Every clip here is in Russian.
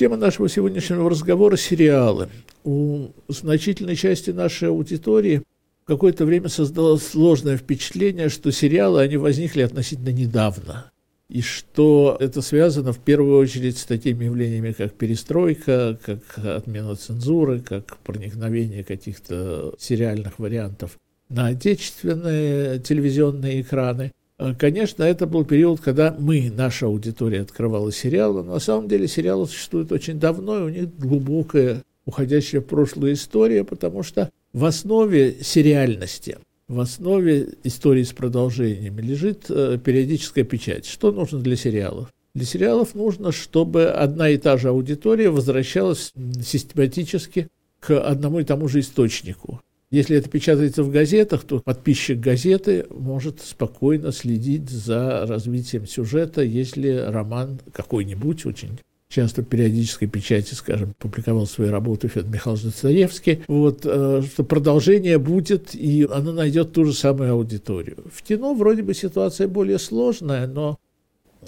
Тема нашего сегодняшнего разговора – сериалы. У значительной части нашей аудитории какое-то время создалось сложное впечатление, что сериалы, они возникли относительно недавно. И что это связано в первую очередь с такими явлениями, как перестройка, как отмена цензуры, как проникновение каких-то сериальных вариантов на отечественные телевизионные экраны. Конечно, это был период, когда мы, наша аудитория, открывала сериалы, но на самом деле сериалы существуют очень давно, и у них глубокая, уходящая в прошлую история, потому что в основе сериальности, в основе истории с продолжениями лежит э, периодическая печать. Что нужно для сериалов? Для сериалов нужно, чтобы одна и та же аудитория возвращалась систематически к одному и тому же источнику. Если это печатается в газетах, то подписчик газеты может спокойно следить за развитием сюжета, если роман какой-нибудь очень часто в периодической печати, скажем, публиковал свои работы Федор Михайлович Достоевский, вот, э, что продолжение будет, и оно найдет ту же самую аудиторию. В кино вроде бы ситуация более сложная, но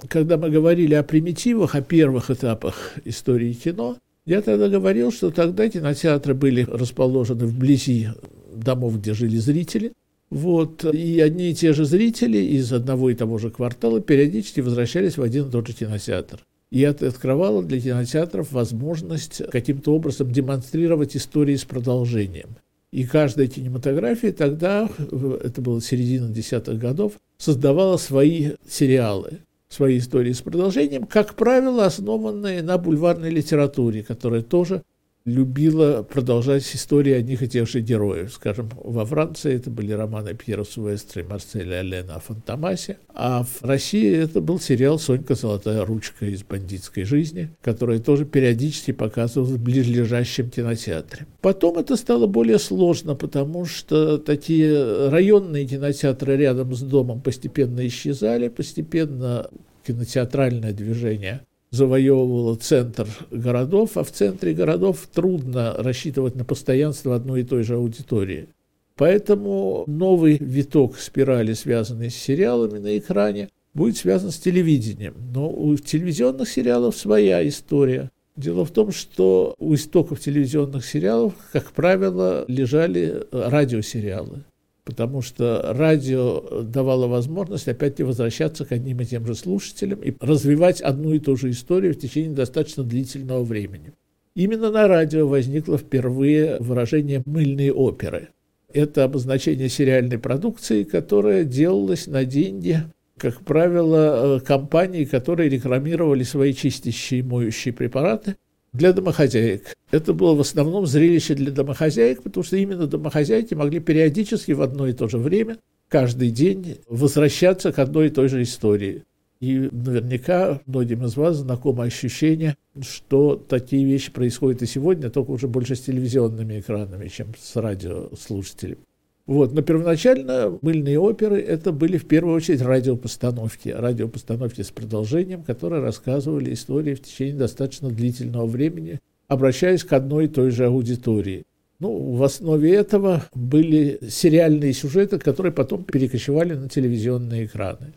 когда мы говорили о примитивах, о первых этапах истории кино, я тогда говорил, что тогда кинотеатры были расположены вблизи домов, где жили зрители, вот, и одни и те же зрители из одного и того же квартала периодически возвращались в один и тот же кинотеатр. И это открывало для кинотеатров возможность каким-то образом демонстрировать истории с продолжением. И каждая кинематография тогда, это было середина десятых годов, создавала свои сериалы, свои истории с продолжением, как правило, основанные на бульварной литературе, которая тоже любила продолжать истории одних и тех же героев. Скажем, во Франции это были романы Пьера Сувестра и Марселя Алена о Фантомасе, а в России это был сериал «Сонька. Золотая ручка» из бандитской жизни, который тоже периодически показывался в ближайшем кинотеатре. Потом это стало более сложно, потому что такие районные кинотеатры рядом с домом постепенно исчезали, постепенно кинотеатральное движение завоевывала центр городов, а в центре городов трудно рассчитывать на постоянство одной и той же аудитории. Поэтому новый виток спирали, связанный с сериалами на экране, будет связан с телевидением. Но у телевизионных сериалов своя история. Дело в том, что у истоков телевизионных сериалов, как правило, лежали радиосериалы потому что радио давало возможность опять-таки возвращаться к одним и тем же слушателям и развивать одну и ту же историю в течение достаточно длительного времени. Именно на радио возникло впервые выражение «мыльные оперы». Это обозначение сериальной продукции, которая делалась на деньги, как правило, э, компаний, которые рекламировали свои чистящие и моющие препараты – для домохозяек. Это было в основном зрелище для домохозяек, потому что именно домохозяйки могли периодически в одно и то же время, каждый день возвращаться к одной и той же истории. И наверняка многим из вас знакомо ощущение, что такие вещи происходят и сегодня, только уже больше с телевизионными экранами, чем с радиослушателями. Вот. Но первоначально мыльные оперы это были в первую очередь радиопостановки, радиопостановки с продолжением, которые рассказывали истории в течение достаточно длительного времени, обращаясь к одной и той же аудитории. Ну, в основе этого были сериальные сюжеты, которые потом перекочевали на телевизионные экраны.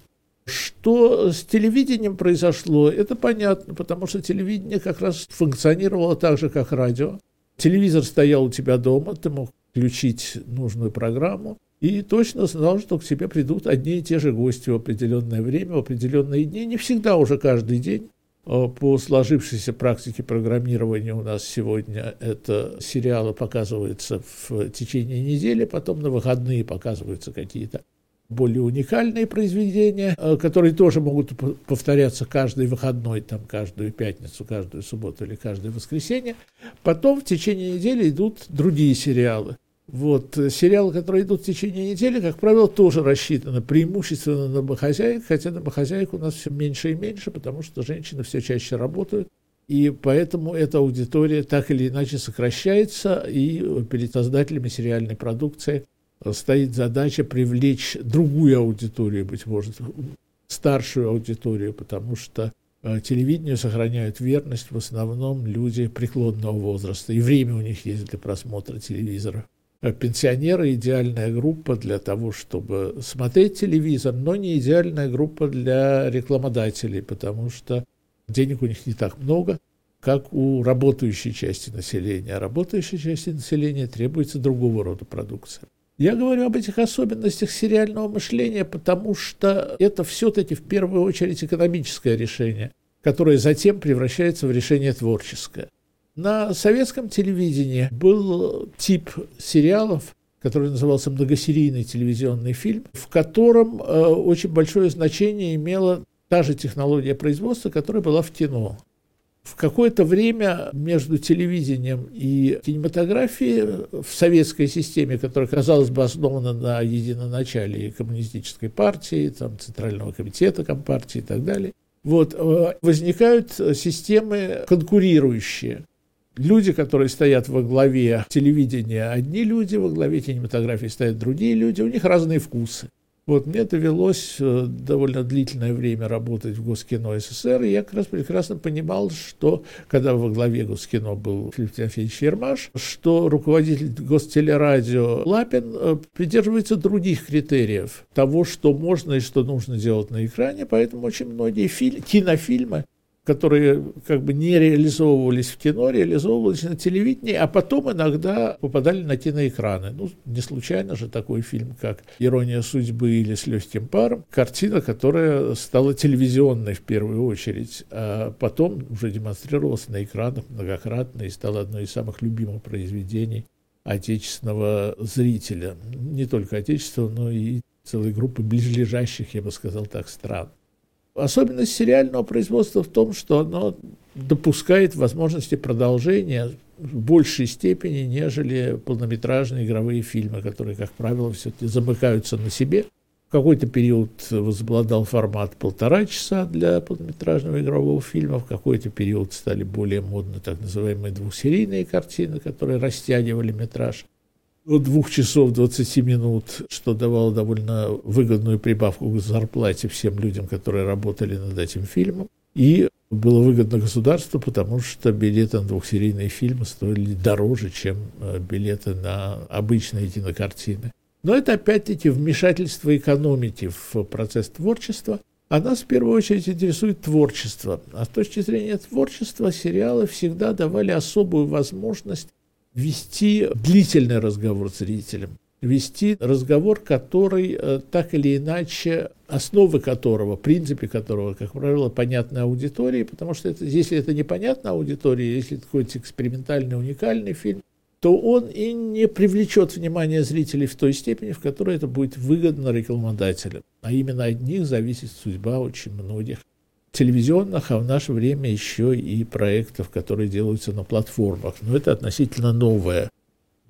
Что с телевидением произошло, это понятно, потому что телевидение как раз функционировало так же, как радио. Телевизор стоял у тебя дома, ты мог включить нужную программу, и точно знал, что к тебе придут одни и те же гости в определенное время, в определенные дни, не всегда уже каждый день. А по сложившейся практике программирования у нас сегодня это сериалы показываются в течение недели, потом на выходные показываются какие-то более уникальные произведения, э, которые тоже могут повторяться каждый выходной, там, каждую пятницу, каждую субботу или каждое воскресенье. Потом в течение недели идут другие сериалы. Вот, э, сериалы, которые идут в течение недели, как правило, тоже рассчитаны преимущественно на домохозяек, хотя домохозяек у нас все меньше и меньше, потому что женщины все чаще работают, и поэтому эта аудитория так или иначе сокращается, и перед создателями сериальной продукции стоит задача привлечь другую аудиторию, быть может, старшую аудиторию, потому что э, телевидению сохраняют верность в основном люди преклонного возраста, и время у них есть для просмотра телевизора. Э, пенсионеры – идеальная группа для того, чтобы смотреть телевизор, но не идеальная группа для рекламодателей, потому что денег у них не так много. как у работающей части населения. А работающей части населения требуется другого рода продукция. Я говорю об этих особенностях сериального мышления, потому что это все-таки в первую очередь экономическое решение, которое затем превращается в решение творческое. На советском телевидении был тип сериалов, который назывался «Многосерийный телевизионный фильм», в котором э, очень большое значение имела та же технология производства, которая была в кино. В какое-то время между телевидением и кинематографией в советской системе, которая, казалось бы, основана на единоначале коммунистической партии, там, Центрального комитета Компартии и так далее, вот, э, возникают системы конкурирующие. Люди, которые стоят во главе телевидения, одни люди, во главе кинематографии стоят другие люди, у них разные вкусы. Вот мне довелось э, довольно длительное время работать в Госкино СССР, и я как раз прекрасно понимал, что, когда во главе Госкино был Филипп Тимофеевич Ермаш, что руководитель Гостелерадио Лапин э, придерживается других критериев того, что можно и что нужно делать на экране, поэтому очень многие фильм, кинофильмы которые как бы не реализовывались в кино, реализовывались на телевидении, а потом иногда попадали на киноэкраны. Ну, не случайно же такой фильм, как «Ирония судьбы» или «С легким паром», картина, которая стала телевизионной в первую очередь, а потом уже демонстрировалась на экранах многократно и стала одной из самых любимых произведений отечественного зрителя. Не только отечественного, но и целой группы ближайших, я бы сказал так, стран. Особенность сериального производства в том, что оно допускает возможности продолжения в большей степени, нежели полнометражные игровые фильмы, которые, как правило, все-таки замыкаются на себе. В какой-то период возобладал формат полтора часа для полнометражного игрового фильма, в какой-то период стали более модны так называемые двухсерийные картины, которые растягивали метраж до двух часов 20 минут, что давало довольно выгодную прибавку к зарплате всем людям, которые работали над этим фильмом. И было выгодно государству, потому что билеты на двухсерийные фильмы стоили дороже, чем э, билеты на обычные кинокартины. Но это опять-таки вмешательство экономики в процесс творчества. А нас в первую очередь интересует творчество. А с точки зрения творчества сериалы всегда давали особую возможность вести длительный разговор с зрителем, вести разговор, который э, так или иначе, основы которого, принципы которого, как правило, понятны аудитории, потому что это, если это непонятно аудитории, если это какой-то экспериментальный, уникальный фильм, то он и не привлечет внимание зрителей в той степени, в которой это будет выгодно рекламодателям. А именно от них зависит судьба очень многих телевизионных, а в наше время еще и проектов, которые делаются на платформах. Но это относительно новое,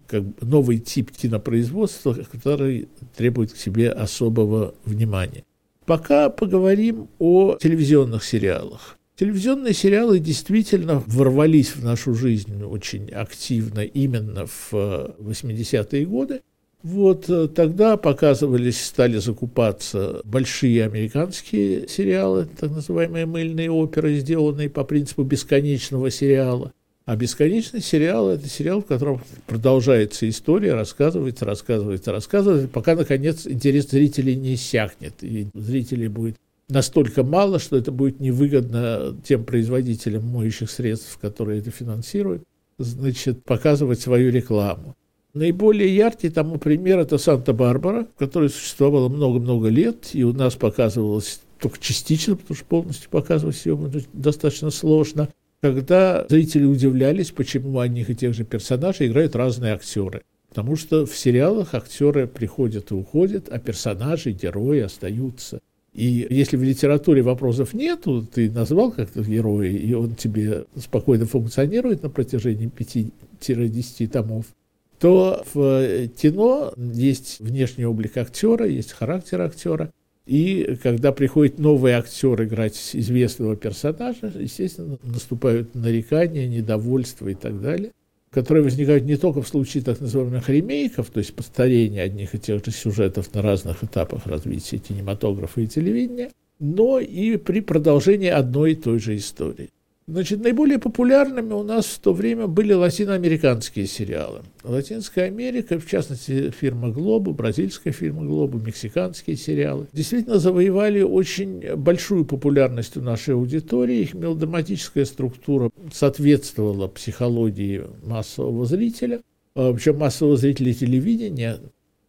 как бы новый тип кинопроизводства, который требует к себе особого внимания. Пока поговорим о телевизионных сериалах. Телевизионные сериалы действительно ворвались в нашу жизнь очень активно именно в 80-е годы. Вот э, тогда показывались, стали закупаться большие американские сериалы, так называемые мыльные оперы, сделанные по принципу бесконечного сериала. А бесконечный сериал – это сериал, в котором продолжается история, рассказывается, рассказывается, рассказывается, пока, наконец, интерес зрителей не иссякнет. И зрителей будет настолько мало, что это будет невыгодно тем производителям моющих средств, которые это финансируют, значит, показывать свою рекламу. Наиболее яркий тому пример – это Санта-Барбара, которая существовала много-много лет, и у нас показывалась только частично, потому что полностью показывать ее достаточно сложно, когда зрители удивлялись, почему одних и тех же персонажей играют разные актеры. Потому что в сериалах актеры приходят и уходят, а персонажи, герои остаются. И если в литературе вопросов нету, ты назвал как-то героя, и он тебе спокойно функционирует на протяжении 5-10 томов, то в э, кино есть внешний облик актера, есть характер актера. И когда приходит новый актер играть известного персонажа, естественно, наступают нарекания, недовольство и так далее, которые возникают не только в случае так называемых ремейков, то есть повторения одних и тех же сюжетов на разных этапах развития кинематографа и телевидения, но и при продолжении одной и той же истории. Значит, наиболее популярными у нас в то время были латиноамериканские сериалы. Латинская Америка, в частности, фирма «Глобу», бразильская фирма «Глобу», мексиканские сериалы, действительно завоевали очень большую популярность у нашей аудитории. Их мелодраматическая структура соответствовала психологии массового зрителя. А, Причем массового зрителя телевидения,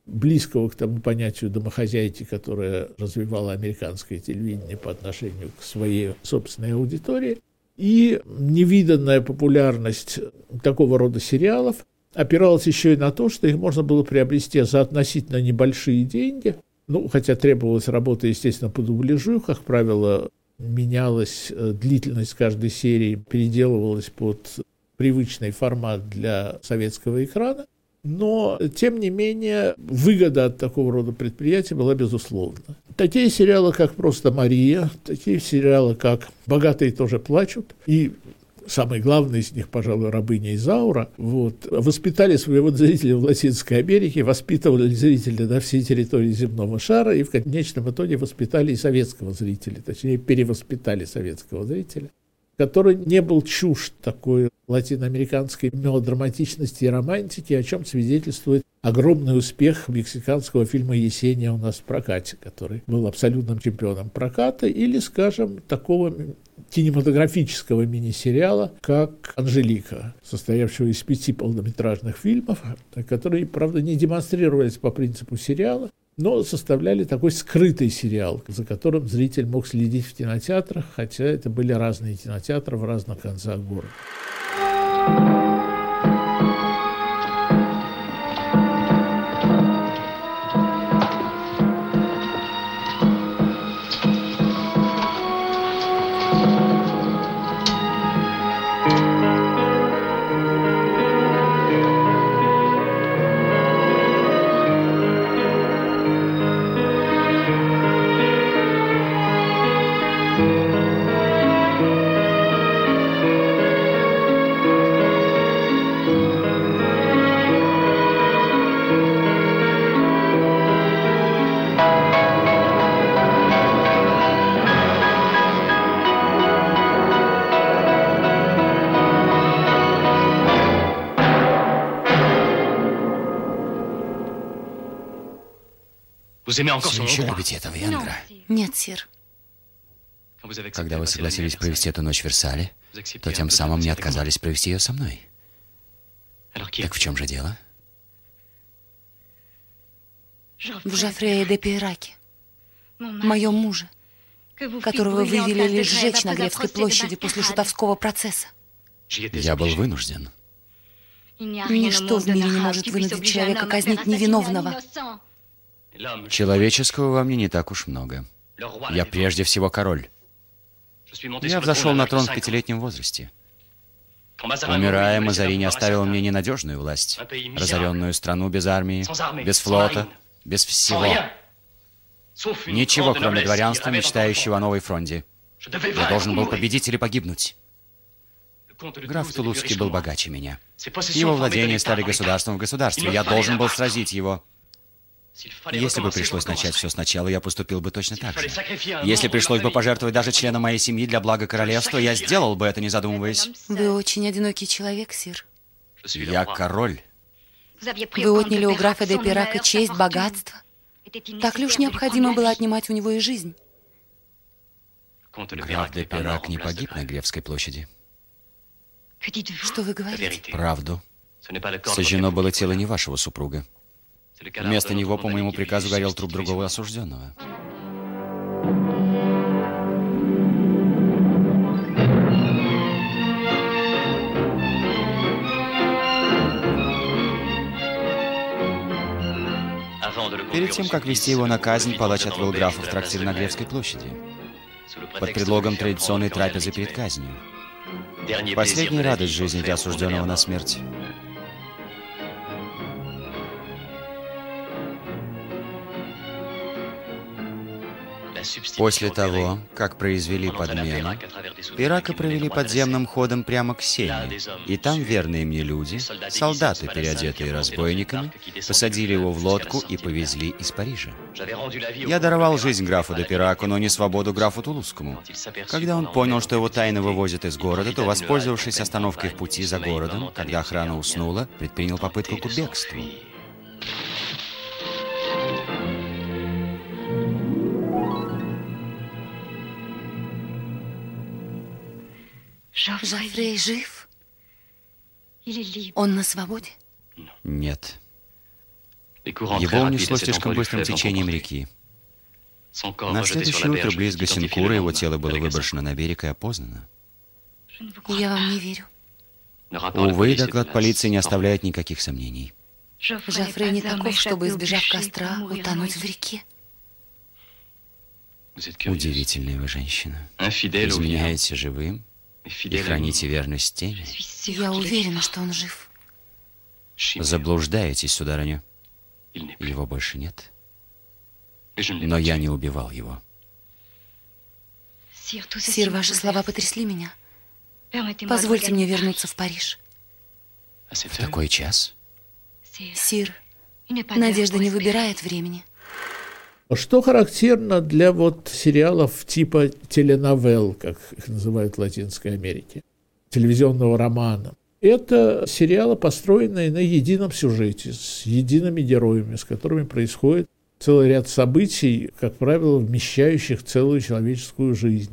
близкого к тому понятию домохозяйки, которое развивало американское телевидение по отношению к своей собственной аудитории. И невиданная популярность такого рода сериалов опиралась еще и на то, что их можно было приобрести за относительно небольшие деньги. Ну, хотя требовалась работа, естественно, по дубляжу, как правило, менялась э, длительность каждой серии, переделывалась под привычный формат для советского экрана. Но, тем не менее, выгода от такого рода предприятия была безусловна. Такие сериалы, как «Просто Мария», такие сериалы, как «Богатые тоже плачут» и самый главный из них, пожалуй, «Рабыня Изаура», вот, воспитали своего зрителя в Латинской Америке, воспитывали зрителя на всей территории земного шара и в конечном итоге воспитали и советского зрителя, точнее, перевоспитали советского зрителя который не был чужд такой латиноамериканской мелодраматичности и романтики, о чем свидетельствует огромный успех мексиканского фильма «Есения» у нас в прокате, который был абсолютным чемпионом проката, или, скажем, такого кинематографического мини-сериала, как «Анжелика», состоявшего из пяти полнометражных фильмов, которые, правда, не демонстрировались по принципу сериала, но составляли такой скрытый сериал, за которым зритель мог следить в кинотеатрах, хотя это были разные кинотеатры в разных концах города. Вы еще любите этого венгра? Нет, сир. Когда вы согласились провести эту ночь в Версале, то тем самым не отказались провести ее со мной. Так в чем же дело? В Жофрея де Пейраке, моем муже, которого вы велели сжечь на Гревской площади после шутовского процесса. Я был вынужден. Ничто в мире не может вынудить человека казнить невиновного. Человеческого во мне не так уж много. Я прежде всего король. Я взошел на трон в пятилетнем возрасте. Умирая, Мазарини оставил мне ненадежную власть, разоренную страну без армии, без флота, без всего. Ничего, кроме дворянства, мечтающего о новой фронте. Я должен был победить или погибнуть. Граф Тулузский был богаче меня. Его владения стали государством в государстве. Я должен был сразить его. Если бы пришлось начать все сначала, я поступил бы точно так же. Если пришлось бы пожертвовать даже членом моей семьи для блага королевства, я сделал бы это, не задумываясь. Вы очень одинокий человек, сир. Я король. Вы отняли у графа де Пирака честь, богатство. Так ли уж необходимо было отнимать у него и жизнь? Граф де Пирак не погиб на Гревской площади. Что вы говорите? Правду. Сожжено было тело не вашего супруга. Вместо него, по моему приказу, горел труп другого осужденного. Перед тем, как вести его на казнь, палач отвел графа в трактир на Гревской площади. Под предлогом традиционной трапезы перед казнью. Последняя радость жизни для осужденного на смерть. После того, как произвели подмену, Пирака провели подземным ходом прямо к Сене, и там верные мне люди, солдаты, переодетые разбойниками, посадили его в лодку и повезли из Парижа. Я даровал жизнь графу де Пираку, но не свободу графу Тулузскому. Когда он понял, что его тайно вывозят из города, то, воспользовавшись остановкой в пути за городом, когда охрана уснула, предпринял попытку к бегству. Жофрей жив? Он на свободе? Нет. Его унесло слишком быстрым течением реки. На следующее утро близ Гасинкура его тело было выброшено на берег и опознано. Я вам не верю. Увы, доклад полиции не оставляет никаких сомнений. Жофрей не таков, чтобы, избежав костра, утонуть в реке. Удивительная вы женщина. Изменяете живым и храните верность тени. Я уверена, что он жив. Заблуждаетесь, сударыня. Его больше нет. Но я не убивал его. Сир, ваши слова потрясли меня. Позвольте мне вернуться в Париж. В такой час? Сир, надежда не выбирает времени. Что характерно для вот сериалов типа теленовелл, как их называют в Латинской Америке, телевизионного романа? Это сериалы, построенные на едином сюжете, с едиными героями, с которыми происходит целый ряд событий, как правило, вмещающих целую человеческую жизнь.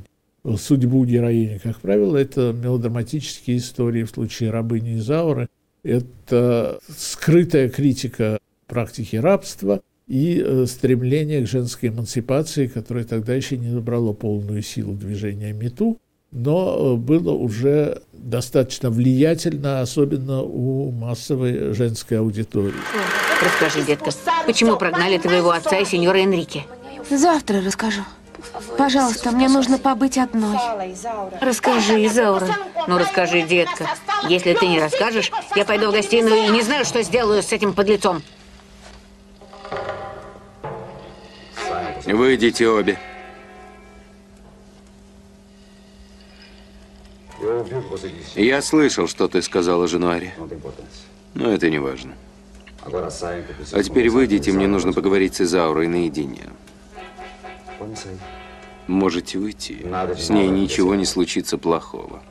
Судьбу героини, как правило, это мелодраматические истории в случае рабыни Изауры, это скрытая критика практики рабства и э, стремление к женской эмансипации, которое тогда еще не набрало полную силу движения МИТУ, но э, было уже достаточно влиятельно, особенно у массовой женской аудитории. Расскажи, детка, почему прогнали твоего отца и сеньора Энрике? Завтра расскажу. Пожалуйста, мне нужно побыть одной. Расскажи, Изаура. Ну, расскажи, детка. Если ты не расскажешь, я пойду в гостиную и не знаю, что сделаю с этим подлецом. Выйдите обе. Я слышал, что ты сказала Жануаре. Но это не важно. А теперь выйдите, мне нужно поговорить с Изаурой наедине. Можете выйти. С ней ничего не случится плохого.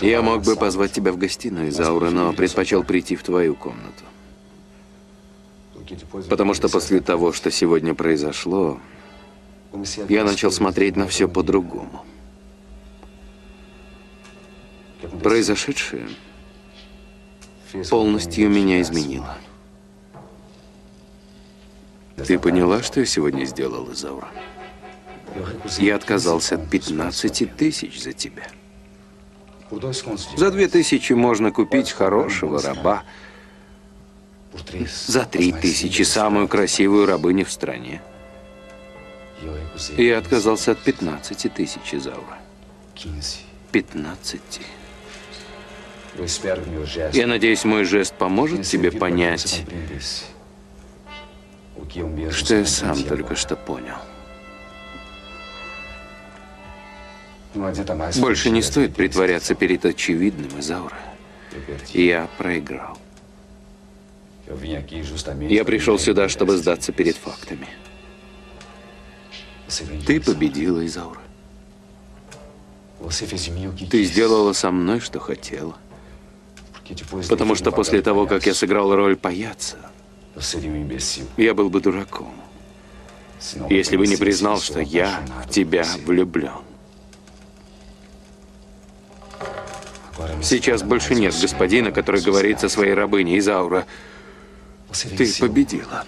Я мог бы позвать тебя в гостиную, Заура, но предпочел прийти в твою комнату. Потому что после того, что сегодня произошло, я начал смотреть на все по-другому. Произошедшее полностью меня изменило. Ты поняла, что я сегодня сделал, Изаура? Я отказался от 15 тысяч за тебя. За две тысячи можно купить хорошего раба. За три тысячи самую красивую рабыню в стране. Я отказался от 15 тысяч Изаура. 15. Я надеюсь, мой жест поможет тебе понять, что я сам только что понял. Больше не стоит притворяться перед очевидным, Изаура. Я проиграл. Я пришел сюда, чтобы сдаться перед фактами. Ты победила, Изаура. Ты сделала со мной, что хотела. Потому что после того, как я сыграл роль паяца, я был бы дураком, если бы не признал, что я в тебя влюблен. Сейчас больше нет господина, который говорит со своей рабыней Изаура. Ты победила.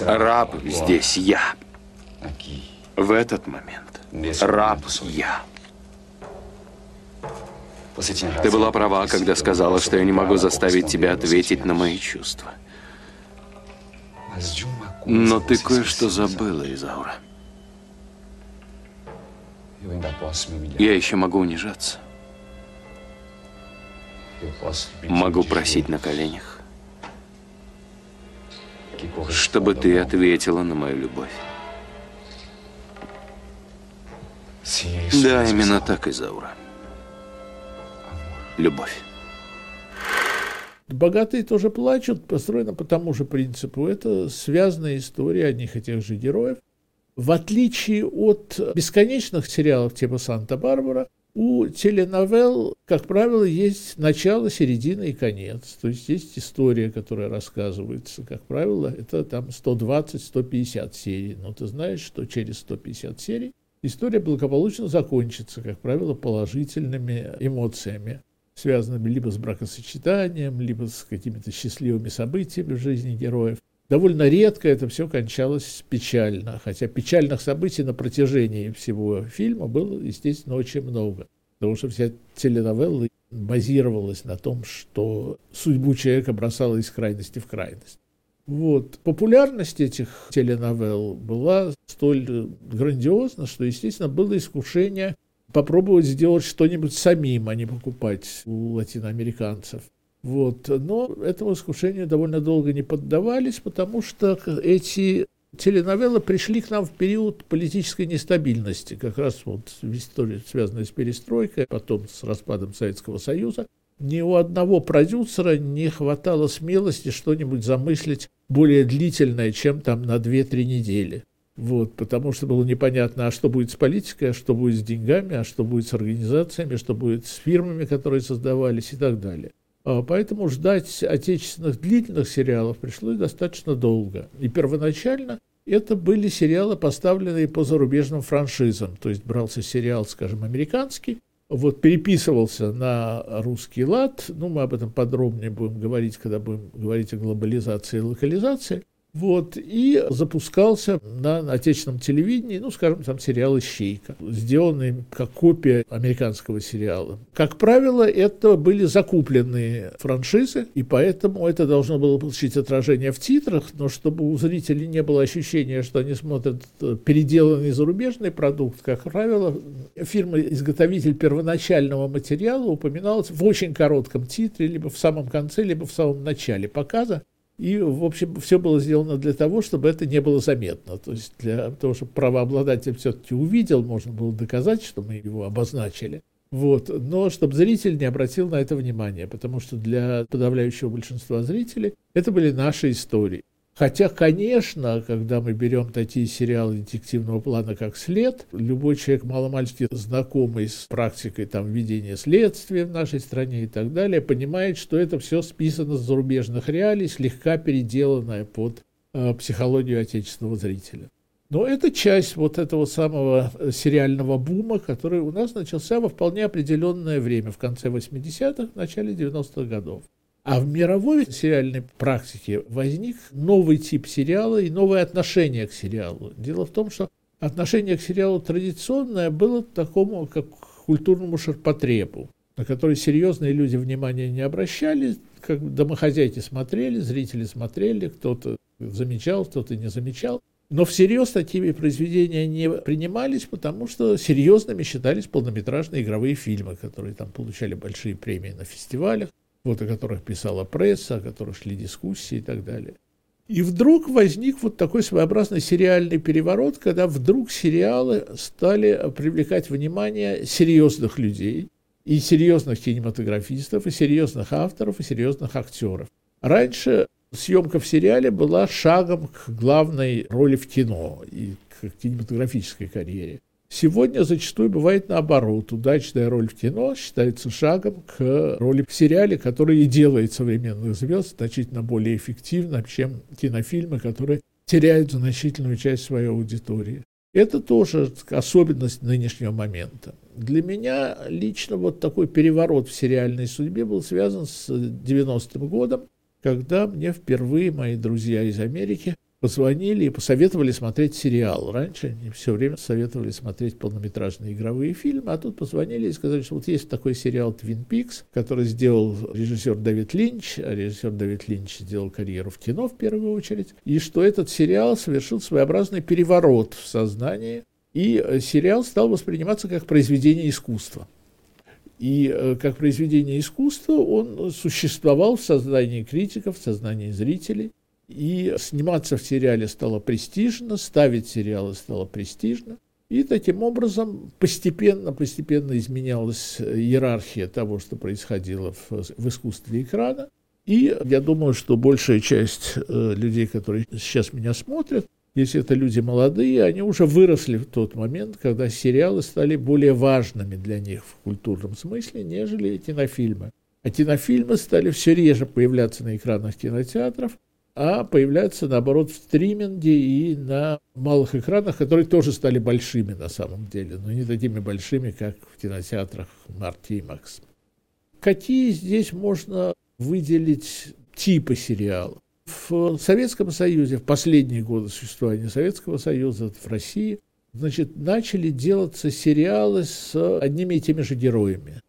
Раб здесь я. В этот момент раб я. Ты была права, когда сказала, что я не могу заставить тебя ответить на мои чувства. Но ты кое-что забыла, Изаура. Я еще могу унижаться. Могу просить на коленях, чтобы ты ответила на мою любовь. Да, именно так, Изаура. Любовь. Богатые тоже плачут, построено по тому же принципу. Это связанная история одних и тех же героев. В отличие от бесконечных сериалов типа «Санта-Барбара», у теленовелл, как правило, есть начало, середина и конец. То есть есть история, которая рассказывается. Как правило, это там 120-150 серий. Но ты знаешь, что через 150 серий история благополучно закончится, как правило, положительными эмоциями, связанными либо с бракосочетанием, либо с какими-то счастливыми событиями в жизни героев. Довольно редко это все кончалось печально, хотя печальных событий на протяжении всего фильма было, естественно, очень много. Потому что вся теленовелла базировалась на том, что судьбу человека бросала из крайности в крайность. Вот. Популярность этих теленовелл была столь грандиозна, что, естественно, было искушение попробовать сделать что-нибудь самим, а не покупать у латиноамериканцев. Вот. Но этому искушению довольно долго не поддавались, потому что эти теленовеллы пришли к нам в период политической нестабильности, как раз вот в истории, связанной с перестройкой, потом с распадом Советского Союза ни у одного продюсера не хватало смелости что-нибудь замыслить более длительное, чем там на 2-3 недели. Вот, потому что было непонятно, а что будет с политикой, а что будет с деньгами, а что будет с организациями, что будет с фирмами, которые создавались и так далее. А поэтому ждать отечественных длительных сериалов пришлось достаточно долго. И первоначально это были сериалы, поставленные по зарубежным франшизам. То есть брался сериал, скажем, американский, вот переписывался на русский лад, ну, мы об этом подробнее будем говорить, когда будем говорить о глобализации и локализации, вот, и запускался на отечественном телевидении, ну, скажем, там сериал «Ищейка», сделанный как копия американского сериала. Как правило, это были закупленные франшизы, и поэтому это должно было получить отражение в титрах, но чтобы у зрителей не было ощущения, что они смотрят переделанный зарубежный продукт, как правило, фирма-изготовитель первоначального материала упоминалась в очень коротком титре, либо в самом конце, либо в самом начале показа, и, в общем, все было сделано для того, чтобы это не было заметно. То есть для того, чтобы правообладатель все-таки увидел, можно было доказать, что мы его обозначили. Вот. Но чтобы зритель не обратил на это внимания, потому что для подавляющего большинства зрителей это были наши истории. Хотя, конечно, когда мы берем такие сериалы детективного плана, как «След», любой человек маломальски знакомый с практикой там, ведения следствия в нашей стране и так далее, понимает, что это все списано с зарубежных реалий, слегка переделанное под э, психологию отечественного зрителя. Но это часть вот этого самого э, сериального бума, который у нас начался во вполне определенное время, в конце 80-х, начале 90-х годов. А в мировой сериальной практике возник новый тип сериала и новое отношение к сериалу. Дело в том, что отношение к сериалу традиционное было такому, как к культурному ширпотребу, на который серьезные люди внимания не обращали, как домохозяйки смотрели, зрители смотрели, кто-то замечал, кто-то не замечал. Но всерьез такими произведения не принимались, потому что серьезными считались полнометражные игровые фильмы, которые там получали большие премии на фестивалях вот о которых писала пресса, о которых шли дискуссии и так далее. И вдруг возник вот такой своеобразный сериальный переворот, когда вдруг сериалы стали привлекать внимание серьезных людей, и серьезных кинематографистов, и серьезных авторов, и серьезных актеров. Раньше съемка в сериале была шагом к главной роли в кино и к кинематографической карьере. Сегодня зачастую бывает наоборот. Удачная роль в кино считается шагом к роли в сериале, который и делает современных звезд значительно более эффективно, чем кинофильмы, которые теряют значительную часть своей аудитории. Это тоже особенность нынешнего момента. Для меня лично вот такой переворот в сериальной судьбе был связан с 90-м годом, когда мне впервые мои друзья из Америки позвонили и посоветовали смотреть сериал. Раньше они все время советовали смотреть полнометражные игровые фильмы, а тут позвонили и сказали, что вот есть такой сериал «Твин Пикс», который сделал режиссер Дэвид Линч, а режиссер Дэвид Линч сделал карьеру в кино в первую очередь, и что этот сериал совершил своеобразный переворот в сознании, и э, сериал стал восприниматься как произведение искусства. И э, как произведение искусства он существовал в сознании критиков, в сознании зрителей – и сниматься в сериале стало престижно, ставить сериалы стало престижно. И таким образом постепенно, постепенно изменялась иерархия того, что происходило в, в искусстве экрана. И я думаю, что большая часть э, людей, которые сейчас меня смотрят, если это люди молодые, они уже выросли в тот момент, когда сериалы стали более важными для них в культурном смысле, нежели кинофильмы. А кинофильмы стали все реже появляться на экранах кинотеатров, а появляются, наоборот, в стриминге и на малых экранах, которые тоже стали большими на самом деле, но не такими большими, как в кинотеатрах Марти и Макс. Какие здесь можно выделить типы сериалов? В Советском Союзе, в последние годы существования Советского Союза, в России, значит, начали делаться сериалы с одними и теми же героями.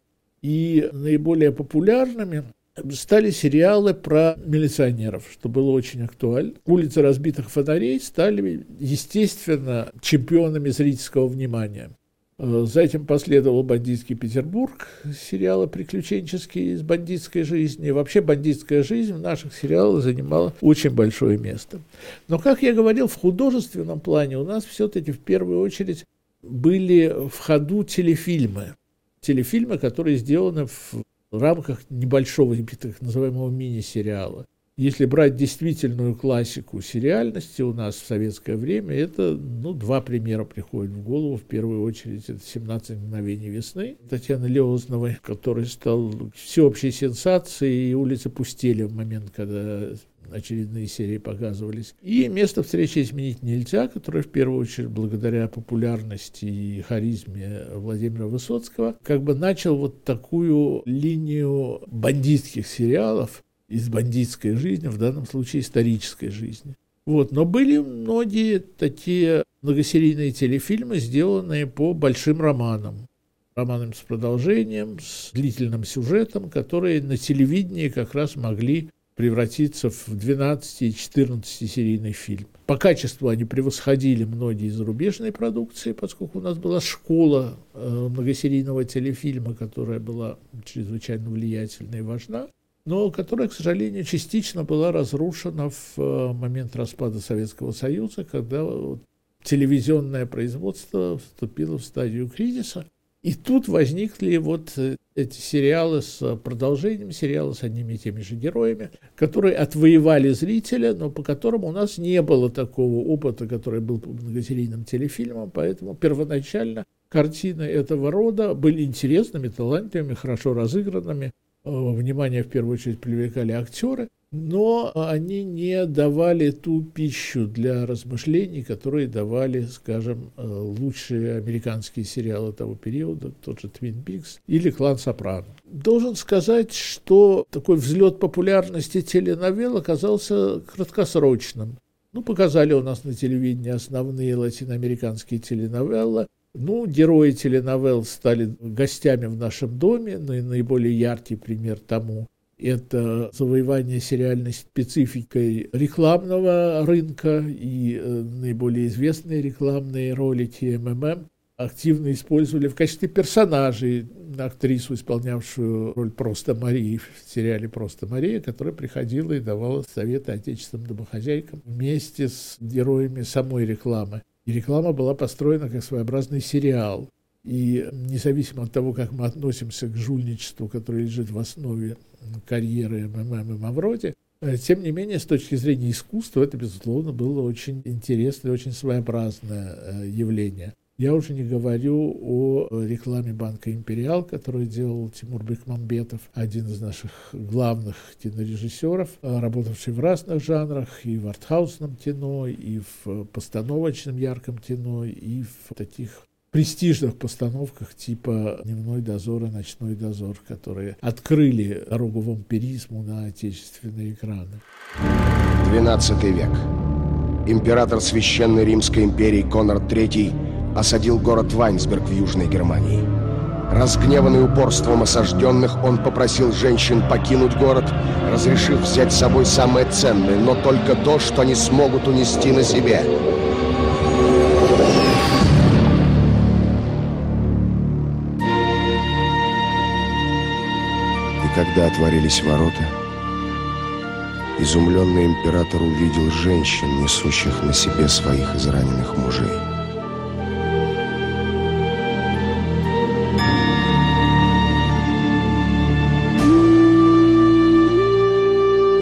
И наиболее популярными стали сериалы про милиционеров, что было очень актуально. «Улицы разбитых фонарей» стали, естественно, чемпионами зрительского внимания. Э, за этим последовал «Бандитский Петербург», сериалы приключенческие из бандитской жизни. вообще бандитская жизнь в наших сериалах занимала очень большое место. Но, как я говорил, в художественном плане у нас все-таки в первую очередь были в ходу телефильмы. Телефильмы, которые сделаны в в рамках небольшого так называемого мини-сериала. Если брать действительную классику сериальности у нас в советское время, это ну, два примера приходят в голову. В первую очередь это «17 мгновений весны» Татьяны Леозновой, который стал всеобщей сенсацией, и улицы пустели в момент, когда очередные серии показывались. И место встречи изменить нельзя, которое в первую очередь благодаря популярности и харизме Владимира Высоцкого как бы начал вот такую линию бандитских сериалов из бандитской жизни, в данном случае исторической жизни. Вот. Но были многие такие многосерийные телефильмы, сделанные по большим романам романам с продолжением, с длительным сюжетом, которые на телевидении как раз могли превратиться в 12 и 14 серийный фильм. По качеству они превосходили многие зарубежные продукции, поскольку у нас была школа э, многосерийного телефильма, которая была чрезвычайно влиятельна и важна, но которая, к сожалению, частично была разрушена в э, момент распада Советского Союза, когда телевизионное производство вступило в стадию кризиса – и тут возникли вот э, эти сериалы с продолжением сериала с одними и теми же героями, которые отвоевали зрителя, но по которым у нас не было такого опыта, который был по многосерийным телефильмам, поэтому первоначально картины этого рода были интересными, талантливыми, хорошо разыгранными, э, внимание в первую очередь привлекали актеры, но они не давали ту пищу для размышлений, которые давали, скажем, э, лучшие американские сериалы того периода, тот же «Твин Пикс» или «Клан Сопрано». Должен сказать, что такой взлет популярности теленовелл оказался краткосрочным. Ну, показали у нас на телевидении основные латиноамериканские теленовеллы, ну, герои теленовелл стали гостями в нашем доме, наиболее яркий пример тому это завоевание сериальной спецификой рекламного рынка и э, наиболее известные рекламные ролики МММ активно использовали в качестве персонажей актрису, исполнявшую роль просто Марии в сериале «Просто Мария», которая приходила и давала советы отечественным домохозяйкам вместе с героями самой рекламы. И реклама была построена как своеобразный сериал. И независимо от того, как мы относимся к жульничеству, которое лежит в основе карьеры МММ и Мавроди, э, тем не менее, с точки зрения искусства, это, безусловно, было очень интересное, очень своеобразное э, явление. Я уже не говорю о рекламе банка «Империал», которую делал Тимур Бекмамбетов, один из наших главных кинорежиссеров, э, работавший в разных жанрах, и в артхаусном кино, и в постановочном ярком кино, и в таких престижных постановках типа «Дневной дозор» и «Ночной дозор», которые открыли дорогу вампиризму на отечественные экраны. XII век. император Священной Римской империи Конрад III осадил город Вайнсберг в Южной Германии. Разгневанный упорством осажденных, он попросил женщин покинуть город, разрешив взять с собой самое ценное, но только то, что они смогут унести на себе. Когда отворились ворота, изумленный император увидел женщин, несущих на себе своих израненных мужей.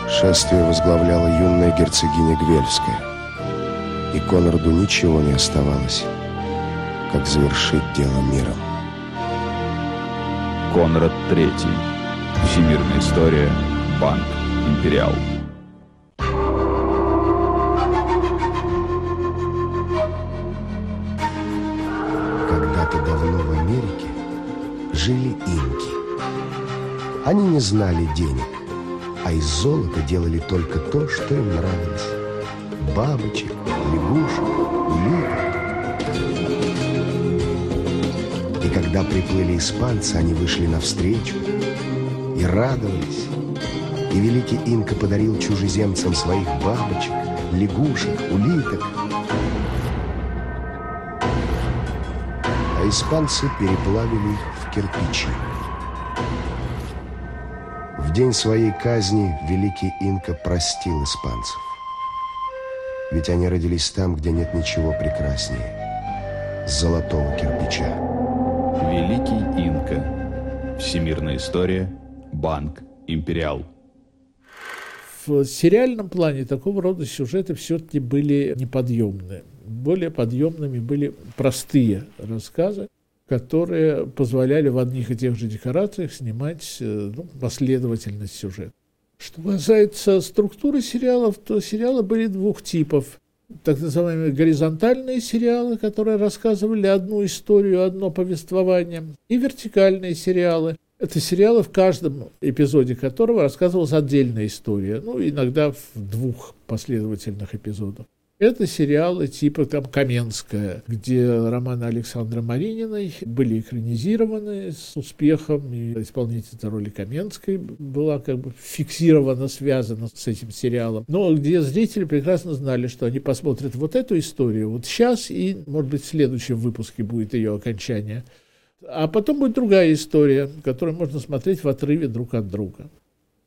Шествие возглавляла юная герцогиня Гвельская. И Конраду ничего не оставалось, как завершить дело миром. Конрад III. Всемирная история. Банк. Империал. Когда-то давно в Америке жили инки. Они не знали денег а из золота делали только то, что им нравилось. Бабочек, лягушек, улиток. И когда приплыли испанцы, они вышли навстречу и радовались. И великий инка подарил чужеземцам своих бабочек, лягушек, улиток. А испанцы переплавили их в кирпичи день своей казни великий инка простил испанцев. Ведь они родились там, где нет ничего прекраснее золотого кирпича. Великий инка. Всемирная история. Банк. Империал. В сериальном плане такого рода сюжеты все-таки были неподъемные. Более подъемными были простые рассказы, которые позволяли в одних и тех же декорациях снимать э, ну, последовательность сюжета. Что касается структуры сериалов, то сериалы были двух типов. Так называемые горизонтальные сериалы, которые рассказывали одну историю, одно повествование, и вертикальные сериалы. Это сериалы, в каждом эпизоде которого рассказывалась отдельная история, ну, иногда в двух последовательных эпизодах. Это сериалы типа там «Каменская», где романы Александра Марининой были экранизированы с успехом, и исполнительница роли Каменской была как бы фиксирована, связана с этим сериалом. Но где зрители прекрасно знали, что они посмотрят вот эту историю вот сейчас, и, может быть, в следующем выпуске будет ее окончание. А потом будет другая история, которую можно смотреть в отрыве друг от друга.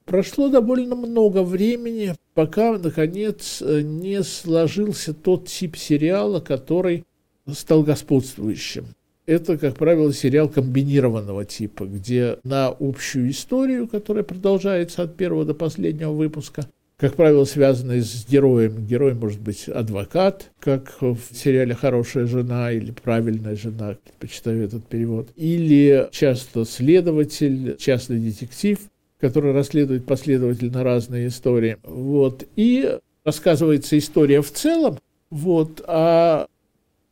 Прошло довольно много времени, пока, наконец, не сложился тот тип сериала, который стал господствующим. Это, как правило, сериал комбинированного типа, где на общую историю, которая продолжается от первого до последнего выпуска, как правило, связанные с героем. Герой может быть адвокат, как в сериале «Хорошая жена» или «Правильная жена», почитаю этот перевод, или часто следователь, частный детектив – который расследует последовательно разные истории. Вот. И рассказывается история в целом, вот, а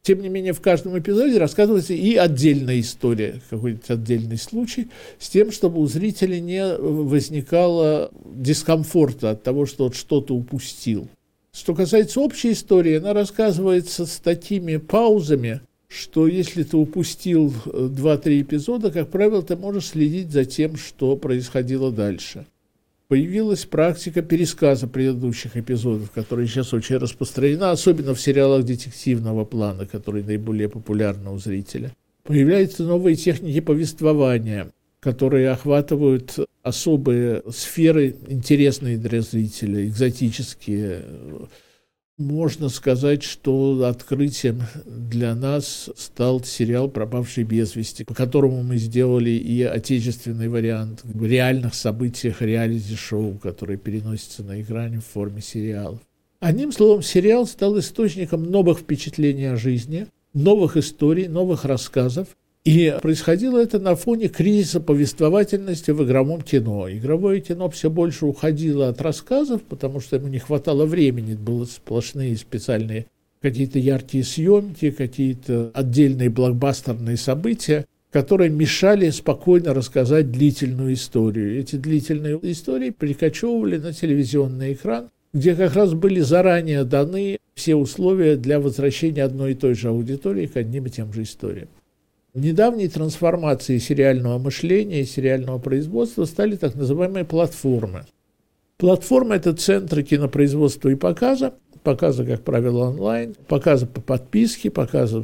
тем не менее в каждом эпизоде рассказывается и отдельная история, какой-то отдельный случай, с тем, чтобы у зрителя не возникало дискомфорта от того, что он что-то упустил. Что касается общей истории, она рассказывается с такими паузами, что если ты упустил 2-3 э, эпизода, как правило, ты можешь следить за тем, что происходило дальше. Появилась практика пересказа предыдущих эпизодов, которая сейчас очень распространена, особенно в сериалах детективного плана, которые наиболее популярны у зрителя. Появляются новые техники повествования, которые охватывают особые сферы, интересные для зрителя, экзотические, можно сказать, что открытием для нас стал сериал «Пропавший без вести», по которому мы сделали и отечественный вариант в реальных событиях реалити-шоу, которые переносятся на экране в форме сериалов. Одним словом, сериал стал источником новых впечатлений о жизни, новых историй, новых рассказов, и происходило это на фоне кризиса повествовательности в игровом кино. Игровое кино все больше уходило от рассказов, потому что ему не хватало времени, было сплошные специальные какие-то яркие съемки, какие-то отдельные блокбастерные события, которые мешали спокойно рассказать длительную историю. Эти длительные истории перекочевывали на телевизионный экран, где как раз были заранее даны все условия для возвращения одной и той же аудитории к одним и тем же историям. Недавней трансформацией сериального мышления и сериального производства стали так называемые платформы. Платформа – это центры кинопроизводства и показа, показа, как правило, онлайн, показа по подписке, показа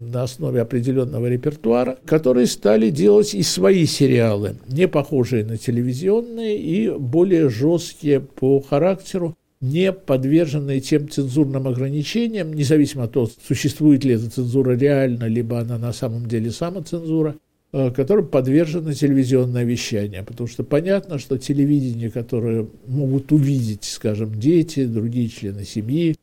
на основе определенного репертуара, которые стали делать и свои сериалы, не похожие на телевизионные и более жесткие по характеру, не подверженные тем цензурным ограничениям, независимо от того, существует ли эта цензура реально, либо она на самом деле самоцензура, э, которым подвержено телевизионное вещание. Потому что понятно, что телевидение, которое могут увидеть, скажем, дети, другие члены семьи,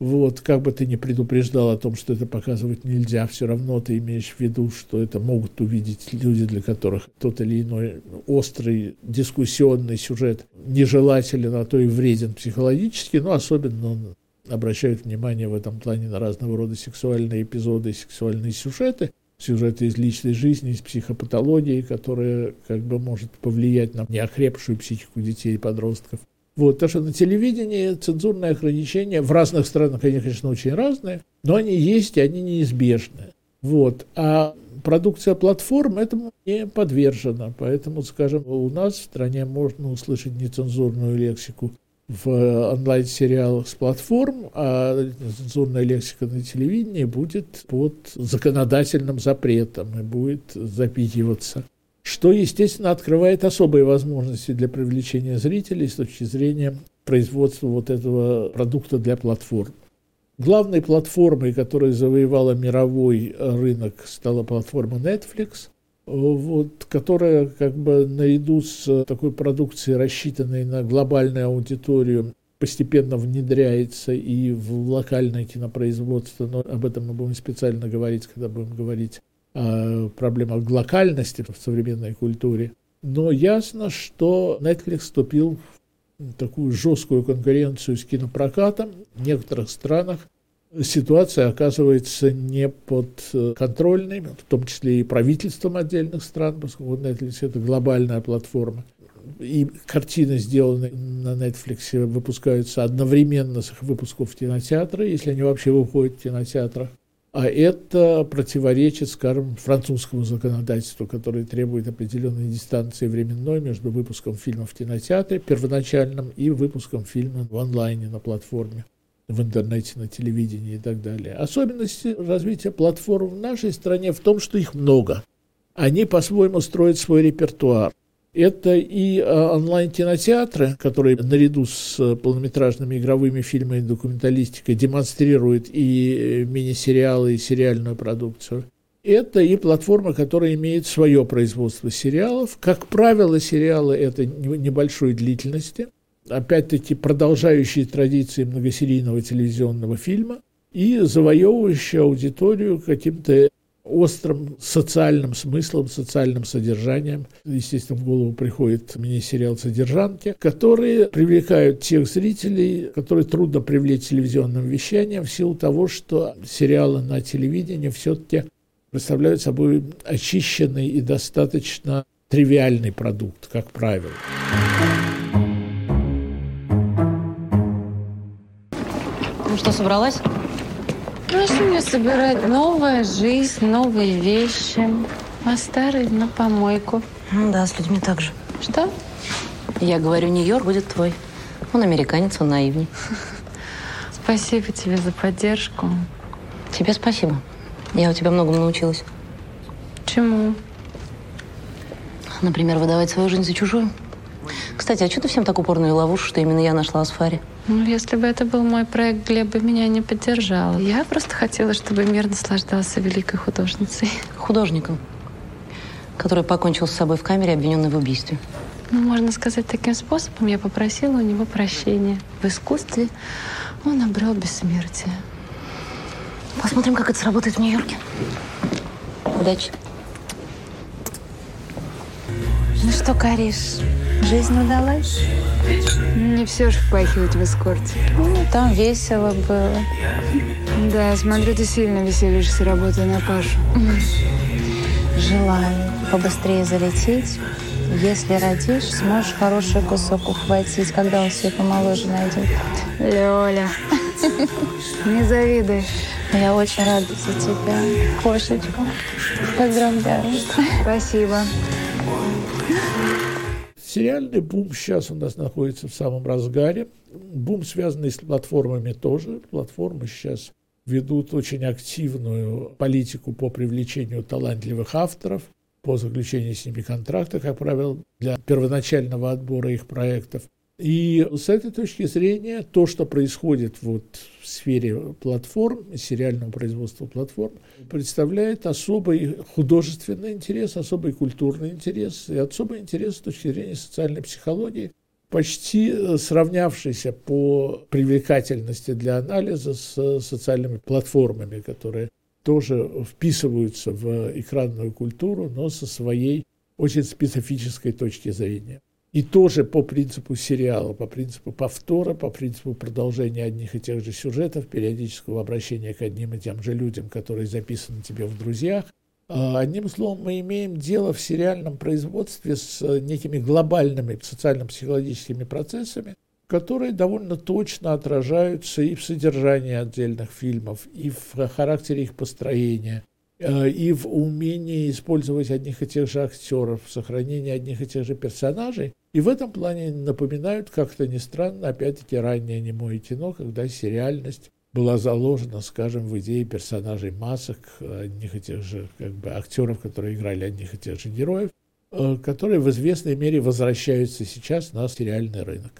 вот, как бы ты ни предупреждал о том, что это показывать нельзя, все равно ты имеешь в виду, что это могут увидеть люди, для которых тот или иной острый дискуссионный сюжет нежелателен, а то и вреден психологически, но особенно он обращает внимание в этом плане на разного рода сексуальные эпизоды, сексуальные сюжеты, сюжеты из личной жизни, из психопатологии, которая как бы может повлиять на неокрепшую психику детей и подростков. Вот, то, что на телевидении цензурные ограничения в разных странах, они, конечно, очень разные, но они есть, и они неизбежны. Вот. А продукция платформ этому не подвержена. Поэтому, скажем, у нас в стране можно услышать нецензурную лексику в онлайн-сериалах с платформ, а нецензурная лексика на телевидении будет под законодательным запретом и будет запитиваться что, естественно, открывает особые возможности для привлечения зрителей с точки зрения производства вот этого продукта для платформ. Главной платформой, которая завоевала мировой рынок, стала платформа Netflix, вот, которая как бы наряду с такой продукцией, рассчитанной на глобальную аудиторию, постепенно внедряется и в локальное кинопроизводство, но об этом мы будем специально говорить, когда будем говорить о проблемах локальности в современной культуре. Но ясно, что Netflix вступил в такую жесткую конкуренцию с кинопрокатом. В некоторых странах ситуация оказывается не подконтрольной, в том числе и правительством отдельных стран, поскольку Netflix – это глобальная платформа. И картины, сделанные на Netflix, выпускаются одновременно с их выпуском в кинотеатры, если они вообще выходят в кинотеатрах. А это противоречит, скажем, французскому законодательству, которое требует определенной дистанции временной между выпуском фильма в кинотеатре первоначальным и выпуском фильма в онлайне на платформе в интернете, на телевидении и так далее. Особенности развития платформ в нашей стране в том, что их много. Они по-своему строят свой репертуар. Это и а, онлайн-кинотеатры, которые наряду с э, полнометражными игровыми фильмами и документалистикой демонстрируют и э, мини-сериалы, и сериальную продукцию. Это и платформа, которая имеет свое производство сериалов. Как правило, сериалы это небольшой длительности, опять-таки продолжающие традиции многосерийного телевизионного фильма и завоевывающие аудиторию каким-то острым социальным смыслом, социальным содержанием. Естественно, в голову приходит мини-сериал «Содержанки», которые привлекают тех зрителей, которые трудно привлечь телевизионным вещанием в силу того, что сериалы на телевидении все-таки представляют собой очищенный и достаточно тривиальный продукт, как правило. Ну что, собралась? Что мне собирать? Новая жизнь, новые вещи. А старые на помойку. Ну да, с людьми так же. Что? Я говорю, Нью-Йорк будет твой. Он американец, он наивный. Спасибо тебе за поддержку. Тебе спасибо. Я у тебя многому научилась. Чему? Например, выдавать свою жизнь за чужую. Кстати, а что ты всем так упорно и ловушь, что именно я нашла Асфари? Ну, если бы это был мой проект, Глеб бы меня не поддержал. Я просто хотела, чтобы мир наслаждался великой художницей. Художником, который покончил с собой в камере, обвиненный в убийстве. Ну, можно сказать, таким способом я попросила у него прощения. В искусстве он обрел бессмертие. Посмотрим, как это сработает в Нью-Йорке. Удачи. Ну что, Кариш, жизнь удалась? Не все же впахивать в эскорте. Ну, там весело было. Да, смотрю, ты сильно веселишься, работая на Пашу. Желаю побыстрее залететь Если родишь, сможешь хороший кусок ухватить, когда он себе помоложе найдет. Лёля, не завидуй. Я очень рада за тебя, кошечка. Поздравляю. Спасибо. Сериальный бум сейчас у нас находится в самом разгаре. Бум, связанный с платформами тоже. Платформы сейчас ведут очень активную политику по привлечению талантливых авторов, по заключению с ними контракта, как правило, для первоначального отбора их проектов. И с этой точки зрения то, что происходит вот в сфере платформ, сериального производства платформ, представляет особый художественный интерес, особый культурный интерес и особый интерес с точки зрения социальной психологии, почти сравнявшийся по привлекательности для анализа с социальными платформами, которые тоже вписываются в экранную культуру, но со своей очень специфической точки зрения. И тоже по принципу сериала, по принципу повтора, по принципу продолжения одних и тех же сюжетов, периодического обращения к одним и тем же людям, которые записаны тебе в друзьях. А, одним словом, мы имеем дело в сериальном производстве с некими глобальными социально-психологическими процессами, которые довольно точно отражаются и в содержании отдельных фильмов, и в характере их построения, Э, и в умении использовать одних и тех же актеров, в сохранении одних и тех же персонажей. И в этом плане напоминают, как-то не странно, опять-таки, раннее немое кино, когда сериальность была заложена, скажем, в идее персонажей масок, одних и тех же как бы, актеров, которые играли одних и тех же героев, э, которые в известной мере возвращаются сейчас на сериальный рынок.